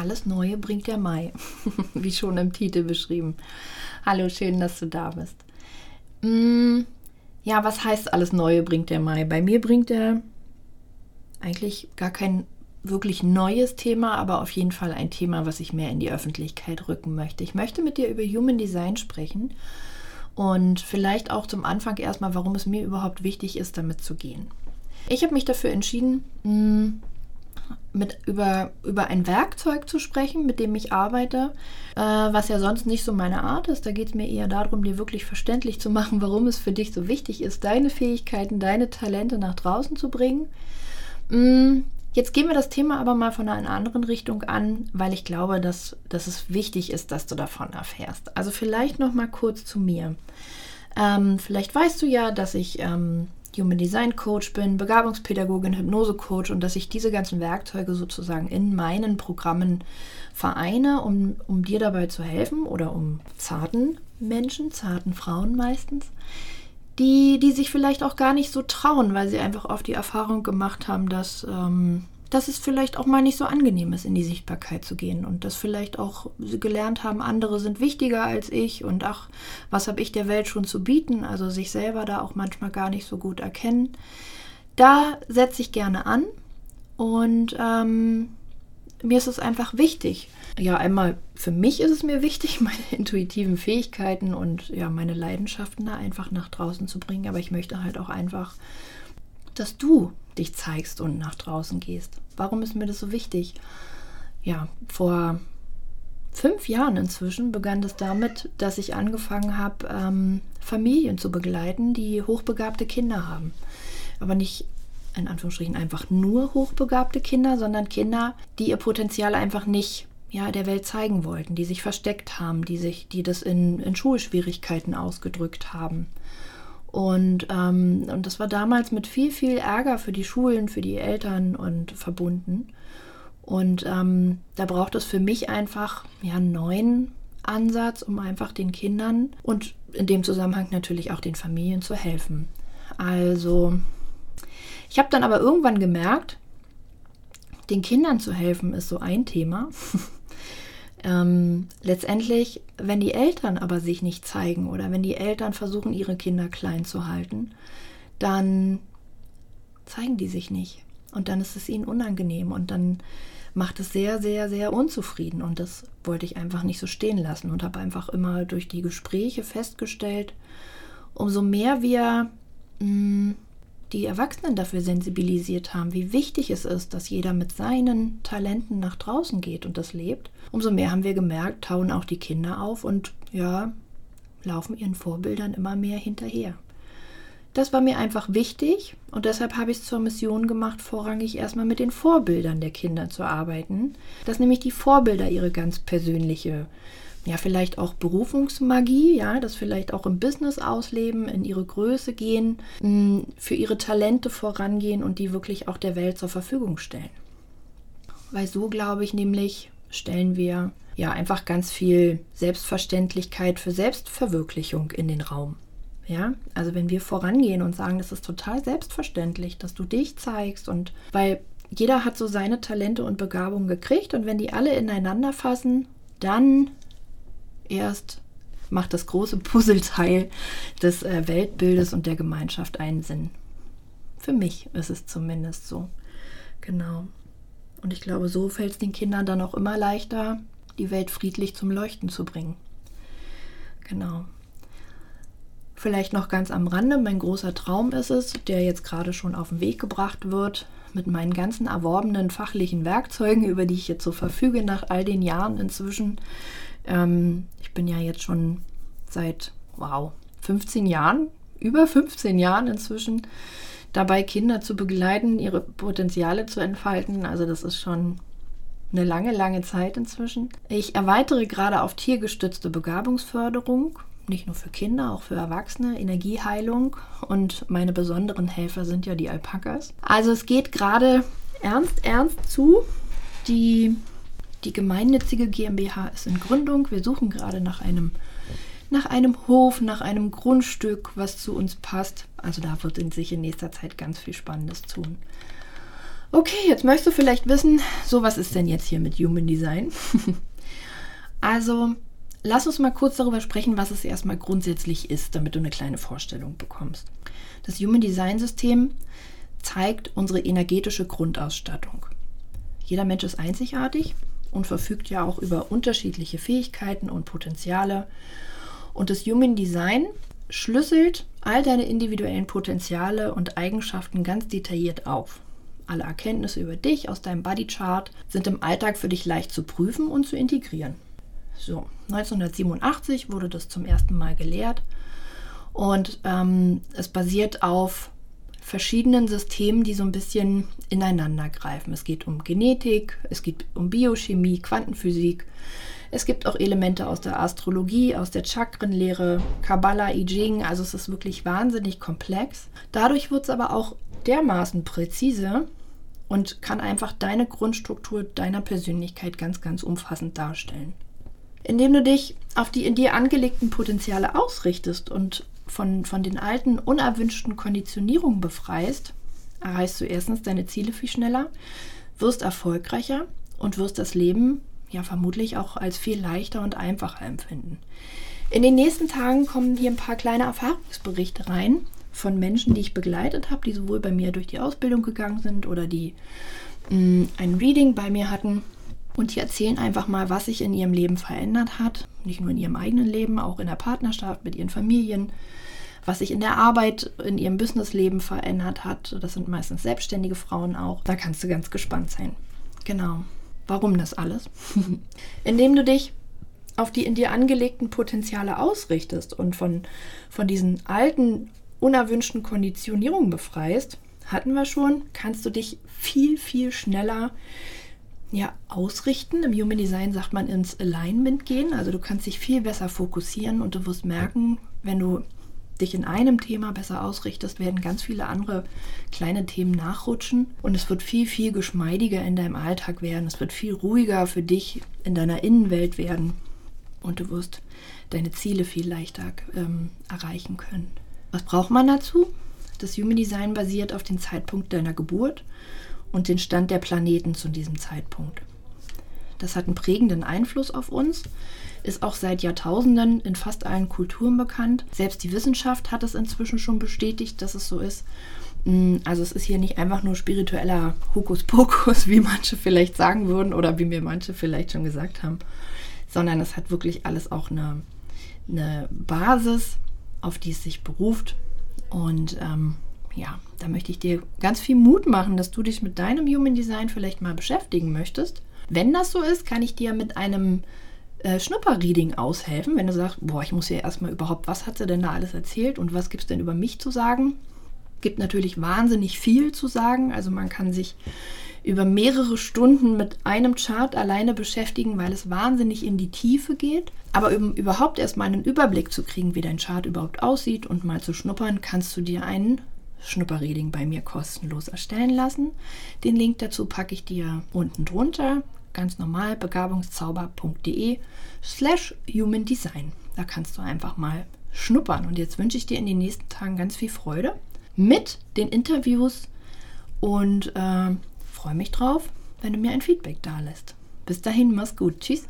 Alles Neue bringt der Mai, wie schon im Titel beschrieben. Hallo, schön, dass du da bist. Mm, ja, was heißt alles Neue bringt der Mai? Bei mir bringt er eigentlich gar kein wirklich neues Thema, aber auf jeden Fall ein Thema, was ich mehr in die Öffentlichkeit rücken möchte. Ich möchte mit dir über Human Design sprechen und vielleicht auch zum Anfang erstmal, warum es mir überhaupt wichtig ist, damit zu gehen. Ich habe mich dafür entschieden, mm, mit über, über ein Werkzeug zu sprechen, mit dem ich arbeite, äh, was ja sonst nicht so meine Art ist. Da geht es mir eher darum, dir wirklich verständlich zu machen, warum es für dich so wichtig ist, deine Fähigkeiten, deine Talente nach draußen zu bringen. Mm, jetzt gehen wir das Thema aber mal von einer anderen Richtung an, weil ich glaube, dass, dass es wichtig ist, dass du davon erfährst. Also vielleicht noch mal kurz zu mir. Ähm, vielleicht weißt du ja, dass ich ähm, Human Design Coach bin, Begabungspädagogin, Hypnose-Coach und dass ich diese ganzen Werkzeuge sozusagen in meinen Programmen vereine, um, um dir dabei zu helfen oder um zarten Menschen, zarten Frauen meistens, die, die sich vielleicht auch gar nicht so trauen, weil sie einfach oft die Erfahrung gemacht haben, dass ähm, dass es vielleicht auch mal nicht so angenehm ist, in die Sichtbarkeit zu gehen und dass vielleicht auch sie gelernt haben, andere sind wichtiger als ich und ach, was habe ich der Welt schon zu bieten, also sich selber da auch manchmal gar nicht so gut erkennen. Da setze ich gerne an und ähm, mir ist es einfach wichtig. Ja, einmal für mich ist es mir wichtig, meine intuitiven Fähigkeiten und ja, meine Leidenschaften da einfach nach draußen zu bringen, aber ich möchte halt auch einfach, dass du dich zeigst und nach draußen gehst. Warum ist mir das so wichtig? Ja, vor fünf Jahren inzwischen begann das damit, dass ich angefangen habe, ähm, Familien zu begleiten, die hochbegabte Kinder haben. Aber nicht in Anführungsstrichen einfach nur hochbegabte Kinder, sondern Kinder, die ihr Potenzial einfach nicht ja, der Welt zeigen wollten, die sich versteckt haben, die sich, die das in, in Schulschwierigkeiten ausgedrückt haben. Und, ähm, und das war damals mit viel, viel Ärger für die Schulen, für die Eltern und verbunden. Und ähm, da braucht es für mich einfach ja, einen neuen Ansatz, um einfach den Kindern und in dem Zusammenhang natürlich auch den Familien zu helfen. Also, ich habe dann aber irgendwann gemerkt, den Kindern zu helfen ist so ein Thema. Ähm, letztendlich, wenn die Eltern aber sich nicht zeigen oder wenn die Eltern versuchen, ihre Kinder klein zu halten, dann zeigen die sich nicht. Und dann ist es ihnen unangenehm und dann macht es sehr, sehr, sehr unzufrieden. Und das wollte ich einfach nicht so stehen lassen und habe einfach immer durch die Gespräche festgestellt, umso mehr wir mh, mm, die Erwachsenen dafür sensibilisiert haben, wie wichtig es ist, dass jeder mit seinen Talenten nach draußen geht und das lebt, umso mehr haben wir gemerkt, tauen auch die Kinder auf und ja, laufen ihren Vorbildern immer mehr hinterher. Das war mir einfach wichtig und deshalb habe ich es zur Mission gemacht, vorrangig erstmal mit den Vorbildern der Kinder zu arbeiten, dass nämlich die Vorbilder ihre ganz persönliche ja, vielleicht auch Berufungsmagie, ja, das vielleicht auch im Business ausleben, in ihre Größe gehen, mm, für ihre Talente vorangehen und die wirklich auch der Welt zur Verfügung stellen. Weil so glaube ich nämlich, stellen wir ja einfach ganz viel Selbstverständlichkeit für Selbstverwirklichung in den Raum. Ja, also wenn wir vorangehen und sagen, das ist total selbstverständlich, dass du dich zeigst und weil jeder hat so seine Talente und Begabungen gekriegt und wenn die alle ineinander fassen, dann erst macht das große Puzzleteil des äh, Weltbildes und der Gemeinschaft einen Sinn. Für mich ist es zumindest so. Genau. Und ich glaube, so fällt es den Kindern dann auch immer leichter, die Welt friedlich zum Leuchten zu bringen. Genau. Vielleicht noch ganz am Rande, mein großer Traum ist es, der jetzt gerade schon auf den Weg gebracht wird, mit meinen ganzen erworbenen fachlichen Werkzeugen, über die ich jetzt so verfüge nach all den Jahren inzwischen, ähm, ich bin ja jetzt schon seit, wow, 15 Jahren, über 15 Jahren inzwischen dabei, Kinder zu begleiten, ihre Potenziale zu entfalten. Also das ist schon eine lange, lange Zeit inzwischen. Ich erweitere gerade auf tiergestützte Begabungsförderung, nicht nur für Kinder, auch für Erwachsene, Energieheilung und meine besonderen Helfer sind ja die Alpakas. Also es geht gerade ernst, ernst zu. Die die gemeinnützige GmbH ist in Gründung. Wir suchen gerade nach einem, nach einem Hof, nach einem Grundstück, was zu uns passt. Also da wird in sich in nächster Zeit ganz viel Spannendes tun. Okay, jetzt möchtest du vielleicht wissen, so was ist denn jetzt hier mit Human Design? also, lass uns mal kurz darüber sprechen, was es erstmal grundsätzlich ist, damit du eine kleine Vorstellung bekommst. Das Human Design System zeigt unsere energetische Grundausstattung. Jeder Mensch ist einzigartig und verfügt ja auch über unterschiedliche Fähigkeiten und Potenziale. Und das Human Design schlüsselt all deine individuellen Potenziale und Eigenschaften ganz detailliert auf. Alle Erkenntnisse über dich aus deinem Bodychart sind im Alltag für dich leicht zu prüfen und zu integrieren. So, 1987 wurde das zum ersten Mal gelehrt und ähm, es basiert auf verschiedenen Systemen, die so ein bisschen ineinander greifen. Es geht um Genetik, es geht um Biochemie, Quantenphysik. Es gibt auch Elemente aus der Astrologie, aus der Chakrenlehre, Kabbalah, I Ching. Also es ist wirklich wahnsinnig komplex. Dadurch wird es aber auch dermaßen präzise, und kann einfach deine Grundstruktur deiner Persönlichkeit ganz, ganz umfassend darstellen. Indem du dich auf die in dir angelegten Potenziale ausrichtest und von, von den alten, unerwünschten Konditionierungen befreist, erreichst du erstens deine Ziele viel schneller, wirst erfolgreicher und wirst das Leben ja vermutlich auch als viel leichter und einfacher empfinden. In den nächsten Tagen kommen hier ein paar kleine Erfahrungsberichte rein von Menschen, die ich begleitet habe, die sowohl bei mir durch die Ausbildung gegangen sind oder die mh, mm, ein Reading bei mir hatten. Und die erzählen einfach mal, was sich in ihrem Leben verändert hat. Nicht nur in ihrem eigenen Leben, auch in der Partnerschaft, mit ihren Familien. Was sich in der Arbeit, in ihrem Businessleben verändert hat. Das sind meistens selbstständige Frauen auch. Da kannst du ganz gespannt sein. Genau. Warum das alles? Indem du dich auf die in dir angelegten Potenziale ausrichtest und von, von diesen alten unerwünschten Konditionierungen befreist, hatten wir schon, kannst du dich viel, viel schneller ja, ausrichten. Im Human Design sagt man ins Alignment gehen. Also du kannst dich viel besser fokussieren und du wirst merken, wenn du dich in einem Thema besser ausrichtest, werden ganz viele andere kleine Themen nachrutschen und es wird viel, viel geschmeidiger in deinem Alltag werden. Es wird viel ruhiger für dich in deiner Innenwelt werden und du wirst deine Ziele viel leichter ähm, erreichen können. Was braucht man dazu? Das Human Design basiert auf dem Zeitpunkt deiner Geburt und den Stand der Planeten zu diesem Zeitpunkt. Das hat einen prägenden Einfluss auf uns, ist auch seit Jahrtausenden in fast allen Kulturen bekannt. Selbst die Wissenschaft hat es inzwischen schon bestätigt, dass es so ist. Mm, also es ist hier nicht einfach nur spiritueller Hokuspokus, wie manche vielleicht sagen würden oder wie mir manche vielleicht schon gesagt haben, sondern es hat wirklich alles auch eine, eine Basis auf die es sich beruft. Und ähm, ja, da möchte ich dir ganz viel Mut machen, dass du dich mit deinem Human Design vielleicht mal beschäftigen möchtest. Wenn das so ist, kann ich dir mit einem äh, Schnupperreading aushelfen, wenn du sagst, boah, ich muss ja erstmal überhaupt, was hat sie denn da alles erzählt und was gibt es denn über mich zu sagen? Gibt natürlich wahnsinnig viel zu sagen, also man kann sich über mehrere Stunden mit einem Chart alleine beschäftigen, weil es wahnsinnig in die Tiefe geht. Aber um überhaupt erstmal einen Überblick zu kriegen, wie dein Chart überhaupt aussieht und mal zu schnuppern, kannst du dir einen Schnupperreading bei mir kostenlos erstellen lassen. Den Link dazu packe ich dir unten drunter. Ganz normal begabungszauber.de slash human design. Da kannst du einfach mal schnuppern. Und jetzt wünsche ich dir in den nächsten Tagen ganz viel Freude mit den Interviews und äh, freue mich drauf, wenn du mir ein Feedback da lässt. Bis dahin, mach's gut. Tschüss.